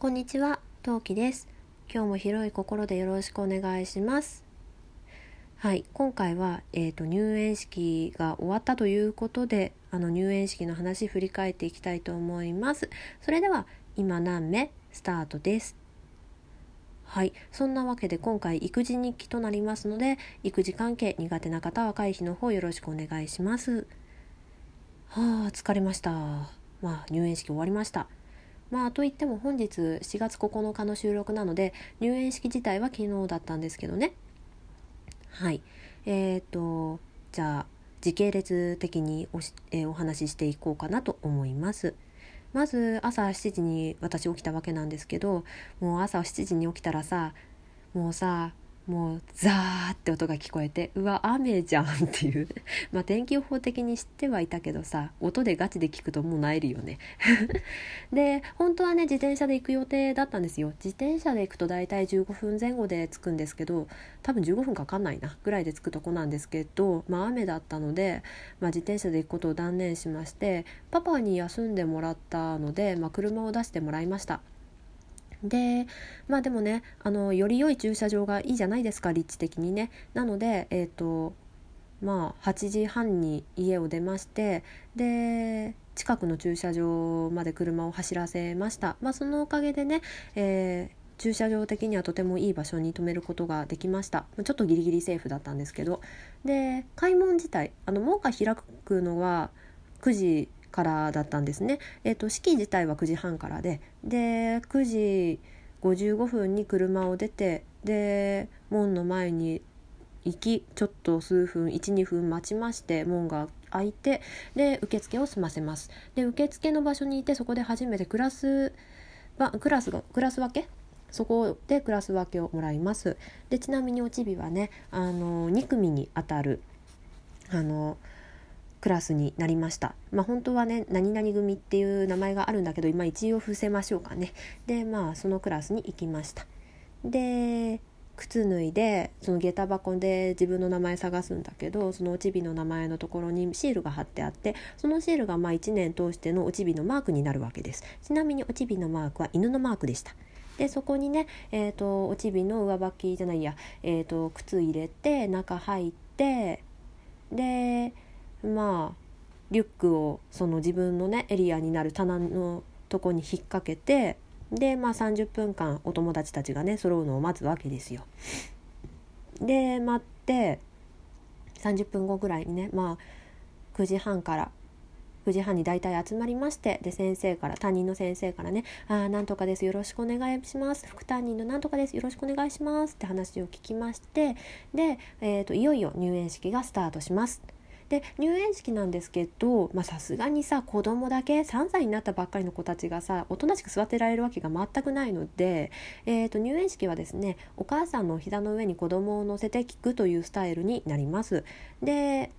こんにちは、トウキです。今日も広い心でよろしくお願いします。はい、今回は、えー、と入園式が終わったということで、あの入園式の話振り返っていきたいと思います。それでは今何目スタートです。はい、そんなわけで今回育児日記となりますので、育児関係苦手な方は回避の方よろしくお願いします。はあ、疲れました。まあ入園式終わりました。まあといっても本日4月9日の収録なので入園式自体は昨日だったんですけどね。はい。えーとじゃあ時系列的におし、えーお話ししていこうかなと思います。まず朝7時に私起きたわけなんですけどもう朝7時に起きたらさもうさもうザーって音が聞こえてうわ雨じゃんっていう。まあ天気予報的に知ってはいたけどさ音でガチで聞くともう萎えるよね。で本当はね自転車で行く予定だったんですよ。自転車で行くと大体15分前後で着くんですけど多分15分かかんないなぐらいで着くとこなんですけどまあ雨だったので、まあ、自転車で行くことを断念しましてパパに休んでもらったので、まあ、車を出してもらいました。でまあでもねあのより良い駐車場がいいじゃないですか立地的にね。なのでえっ、とまあ8時半に家を出ましてで近くの駐車場まで車を走らせました。まあそのおかげでね、えー駐車場的にはとてもいい場所に止めることができました。ちょっとギリギリセーフだったんですけど。で開門自体あの門が開くのは9時からだったんですね、えー、と式自体は9時半からでで9時55分に車を出てで門の前に行きちょっと数分12分待ちまして門が開いてで受付を済ませます。で受付の場所にいてそこで初めてクラスクラスがクラス分け？そこでクラス分けをもらいます。でちなみにおちびはねあの2組にあたるあのクラスになりました。まあ本当はね何々組っていう名前があるんだけど今一応伏せましょうかね。でまあそのクラスに行きました。で靴脱いでその下駄箱で自分の名前探すんだけどそのおちびの名前のところにシールが貼ってあってそのシールがまあ1年通してのおちびのマークになるわけです。ちなみにおちびのマークは犬のマークでした。でそこにね、えー、とおちびの上履きじゃないや、えー、と靴入れて中入ってでまあリュックをその自分のねエリアになる棚のとこに引っ掛けてでまあ30分間お友達たちがね揃うのを待つわけですよ。で待って30分後ぐらいにねまあ9時半から9時半に大体集まりましてで先生から担任の先生からね「ああなんとかですよろしくお願いします副担任のなんとかですよろしくお願いします」って話を聞きましてで、えー、といよいよ入園式がスタートします。で入園式なんですけどさすがにさ子供だけ3歳になったばっかりの子たちがさおとなしく座ってられるわけが全くないので、えー、と入園式はですねお母さんの膝の上に子供を乗せて聞くというスタイルになります。で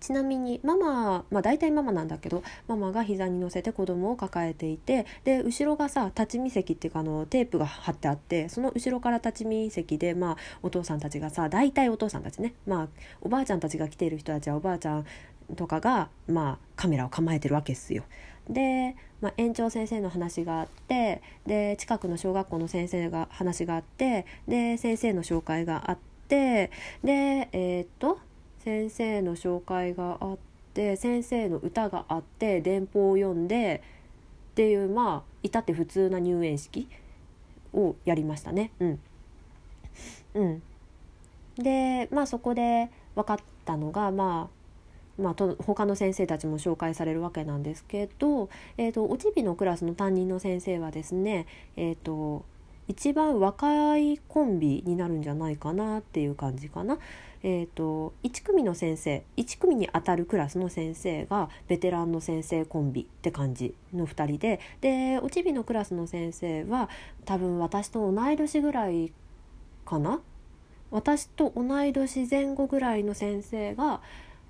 ちなみにママ、まあ、大体ママなんだけどママが膝に乗せて子供を抱えていてで後ろがさ立ち見席っていうかあのテープが貼ってあってその後ろから立ち見席で、まあ、お父さんたちがさ大体お父さんたちね、まあ、おばあちゃんたちが来ている人たちはおばあちゃんとかが、まあ、カメラを構えてるわけですよ。で、まあ、園長先生の話があってで近くの小学校の先生が話があってで先生の紹介があってでえー、っと先生の紹介があって先生の歌があって電報を読んでっていうまあ至って普通な入園式をやりましたね。うん、うん、でまあそこで分かったのがまあまあ、と他の先生たちも紹介されるわけなんですけど、えーと、おちびのクラスの担任の先生はですね、えーと一番若いコンビになるんじゃないかなっていう感じかな。えーと、1組の先生1組にあたるクラスの先生がベテランの先生コンビって感じの2人ででおちびのクラスの先生は多分私と同い年ぐらいかな？私と同い年前後ぐらいの先生が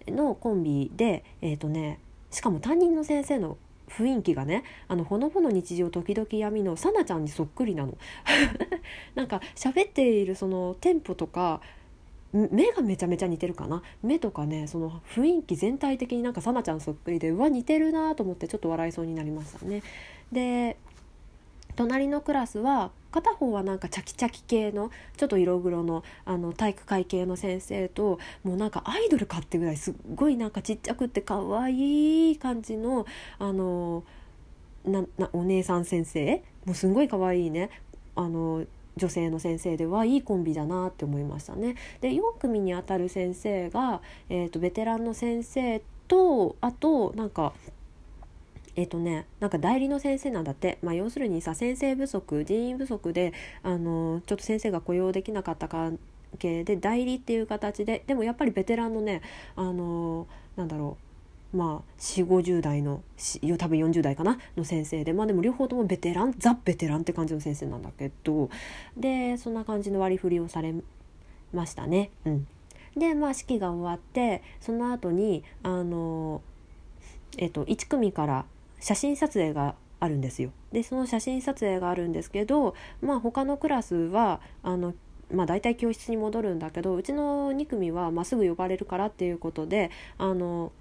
のコンビでえっ、ー、とねしかも担任の先生の雰囲気がねあのほのぼの日常時々闇のさなちゃんにそっくりなの。なんか喋っているそのテンポとか目がめちゃめちゃ似てるかな？目とかねその雰囲気全体的になんかさなちゃんそっくりでうわ似てるなと思ってちょっと笑いそうになりましたね。で隣のクラスは片方はなんかチャキチャキ系のちょっと色黒のあの体育会系の先生ともうなんかアイドルかってぐらいすっごいなんかちっちゃくって可愛い感じのあのななお姉さん先生もうすんごい可愛いねあの女性の先生ではいいコンビだなって思いましたね。で4組にあたる先生が、えーと、ベテランの先生とあとなんかえっ、とねなんか代理の先生なんだって、まあ、要するにさ先生不足人員不足であのちょっと先生が雇用できなかった関係で代理っていう形ででもやっぱりベテランのねあのなんだろう。まあ4 5 0代の多分40代かな？の先生で。まあでも両方ともベテランザ・ベテランって感じの先生なんだけど。でそんな感じの割り振りをされましたね。うん、でまあ式が終わってその後にあのえっと1組から写真撮影があるんですよ。でその写真撮影があるんですけどまあ他のクラスはあのまあ、大体教室に戻るんだけどうちの2組はまあすぐ呼ばれるからっていうことであの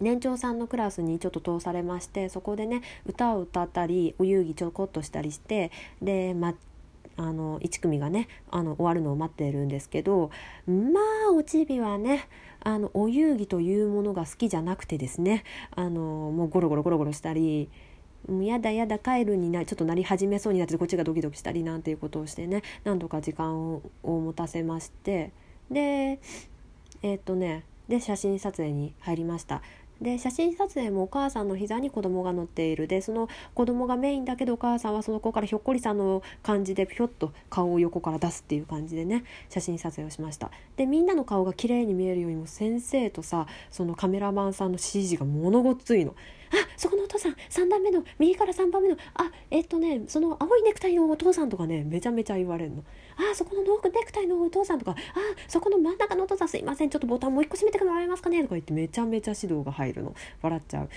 年長さんのクラスにちょっと通されましてそこでね歌を歌ったりお遊戯ちょこっとしたりしてで、まあの1組がねあの終わるのを待ってるんですけどまあおちびはねあのお遊戯というものが好きじゃなくてですねあのもうゴロゴロゴロゴロしたりもうやだやだ帰るになちょっとなり始めそうになってこっちがドキドキしたりなんていうことをしてね何度か時間を持たせましてでえっ、とねで写真撮影に入りました。で写真撮影もお母さんの膝に子供が乗っている。でその子供がメインだけどお母さんはその子からひょっこりさんの感じでひょっと顔を横から出すっていう感じでね写真撮影をしました。でみんなの顔が綺麗に見えるようにも先生とさそのカメラマンさんの指示がものごっついの。あそこのお父さん3段目の右から3番目の。あえっとねその青いネクタイのお父さんとかねめちゃめちゃ言われるの。あそこのノーネクタイのお父さんとか。あそこの真ん中のお父さんすいませんちょっとボタンもう一個閉めてもらえますかね。とか言ってめちゃめちゃ指導が入るの。笑っちゃう。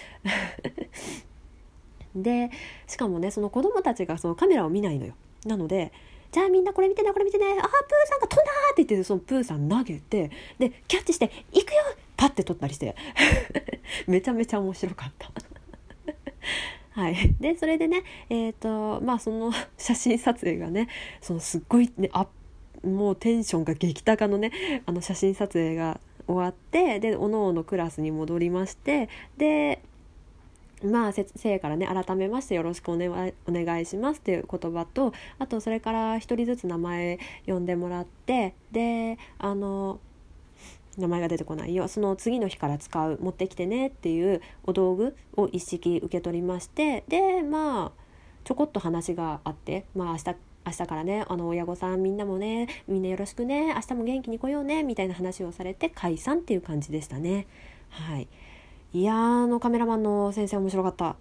でしかもねその子供たちがそのカメラを見ないのよ。なのでじゃあみんなこれ見てねこれ見てね。あープーさんが飛んだって言ってそのプーさん投げてでキャッチして「行くよ!」パッて撮ったりして。めちゃめちゃ面白かった。はい、でそれでねえ、ー、とまあその 写真撮影がねそのすっごいねあもうテンションが激高のねあの写真撮影が終わってでおのおのクラスに戻りましてでまあ、生からね改めましてよろしくお,、ね、お願いしますっていう言葉とあとそれから一人ずつ名前呼んでもらってであの名前が出てこないよ。その次の日から使う持ってきてねっていうお道具を一式受け取りましてでまあちょこっと話があってまあ明日明日からねあの親御さんみんなもねみんなよろしくね明日も元気に来ようねみたいな話をされて解散っていう感じでしたね。はい。いやあのカメラマンの先生面白かった。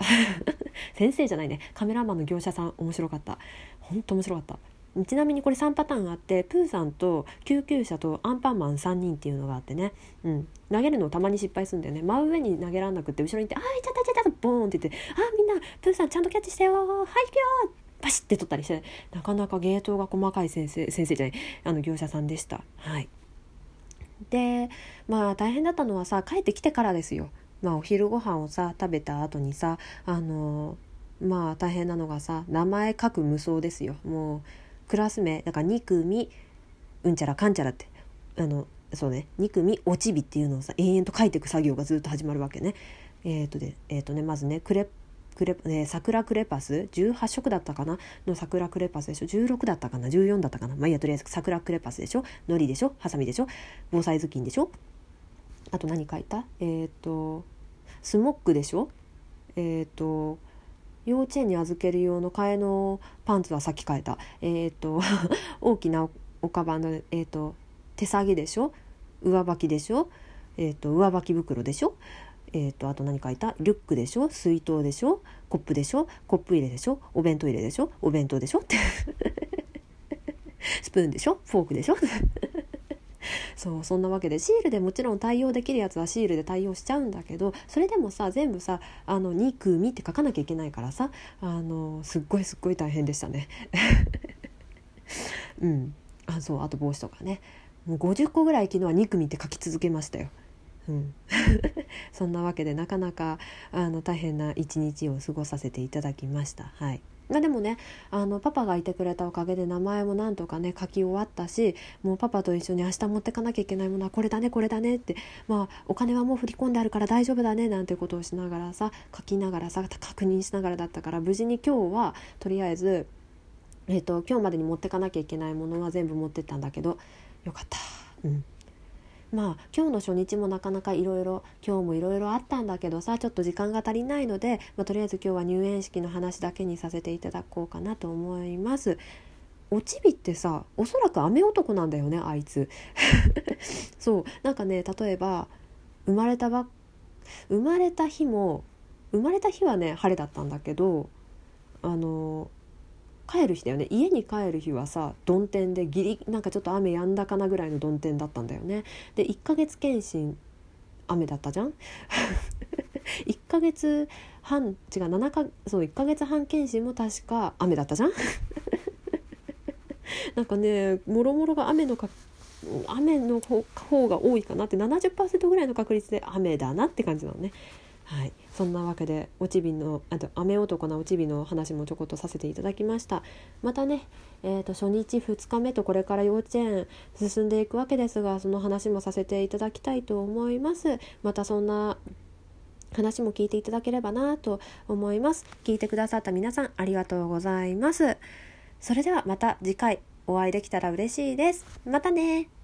先生じゃないね。カメラマンの業者さん面白かった。ほんと面白かった。ちなみにこれ3パターンあってプーさんと救急車とアンパンマン3人っていうのがあってね、うん、投げるのをたまに失敗するんだよね真上に投げらんなくて後ろに行って「あいちゃったちゃった」ボーンって言って「あみんなプーさんちゃんとキャッチしてよはい行くよ!」バシッて取ったりしてなかなか芸当が細かい先生先生じゃないあの業者さんでした。はいでまあ大変だったのはさ帰ってきてからですよ。まあ、お昼ご飯をさ食べた後にさあのまあ大変なのがさ名前書く無双ですよもうクラス名だから2組うんちゃらかんちゃらってあのそうね2組おちびっていうのをさ延々と書いていく作業がずっと始まるわけね。えっ、ー、とでえー、とねまずねクレクレ、えー、桜クレパス18色だったかな？の桜クレパスでしょ？16だったかな？14だったかな？まあいいやとりあえず桜クレパスでしょ？のりでしょ？ハサミでしょ？防災頭巾でしょ？あと何書いた？えっ、ー、とスモックでしょ？えっ、ー、と幼稚園に預ける用の替えのパンツはさっき変えた。え、ー、と大きなおかばの、えーと、手提げでしょ？上履きでしょ、えーと、上履き袋でしょ？えーと、あと何書いた？リュックでしょ？水筒でしょ？コップでしょ？コップ入れでしょ？お弁当入れでしょ？お弁当でしょ？って。スプーンでしょ？フォークでしょ？そうそんなわけでシールでもちろん対応できるやつはシールで対応しちゃうんだけどそれでもさ全部さ「あの2組」って書かなきゃいけないからさあのすっごいすっごい大変でしたね。うんあそうあと帽子とかねもう50個ぐらい昨日は2組って書き続けましたよ。うん、そんなわけでなかなかあの大変な一日を過ごさせていただきました。はい、でもねあのパパがいてくれたおかげで名前もなんとかね書き終わったしもうパパと一緒に明日持ってかなきゃいけないものはこれだねこれだねってまあお金はもう振り込んであるから大丈夫だねなんてことをしながらさ書きながらさ確認しながらだったから無事に今日はとりあえず、えーと、今日までに持ってかなきゃいけないものは全部持ってったんだけどよかった。うんまあ今日の初日もなかなかいろいろ今日もいろいろあったんだけどさちょっと時間が足りないので、まあ、とりあえず今日は入園式の話だけにさせていただこうかなと思います。おちびってさおそらく雨男なんだよねあいつ そうなんかね例えば生まれたば生まれた日も生まれた日はね晴れだったんだけどあの帰る日だよね。家に帰る日はさ曇天でギリなんかちょっと雨やんだかなぐらいの曇天だったんだよね。で1ヶ月検診雨だったじゃん？1ヶ月半違う7かそう1ヶ月半検診も確か雨だったじゃん？なんかねもろもろが雨のか雨の方が多いかなって70%ぐらいの確率で雨だなって感じなのね。はい、そんなわけでおちびのあと雨男なおちびの話もちょこっとさせていただきました。またね、えーと、初日2日目とこれから幼稚園進んでいくわけですがその話もさせていただきたいと思います。またそんな話も聞いていただければなと思います。聞いてくださった皆さんありがとうございます。それではまた次回お会いできたら嬉しいです。またね。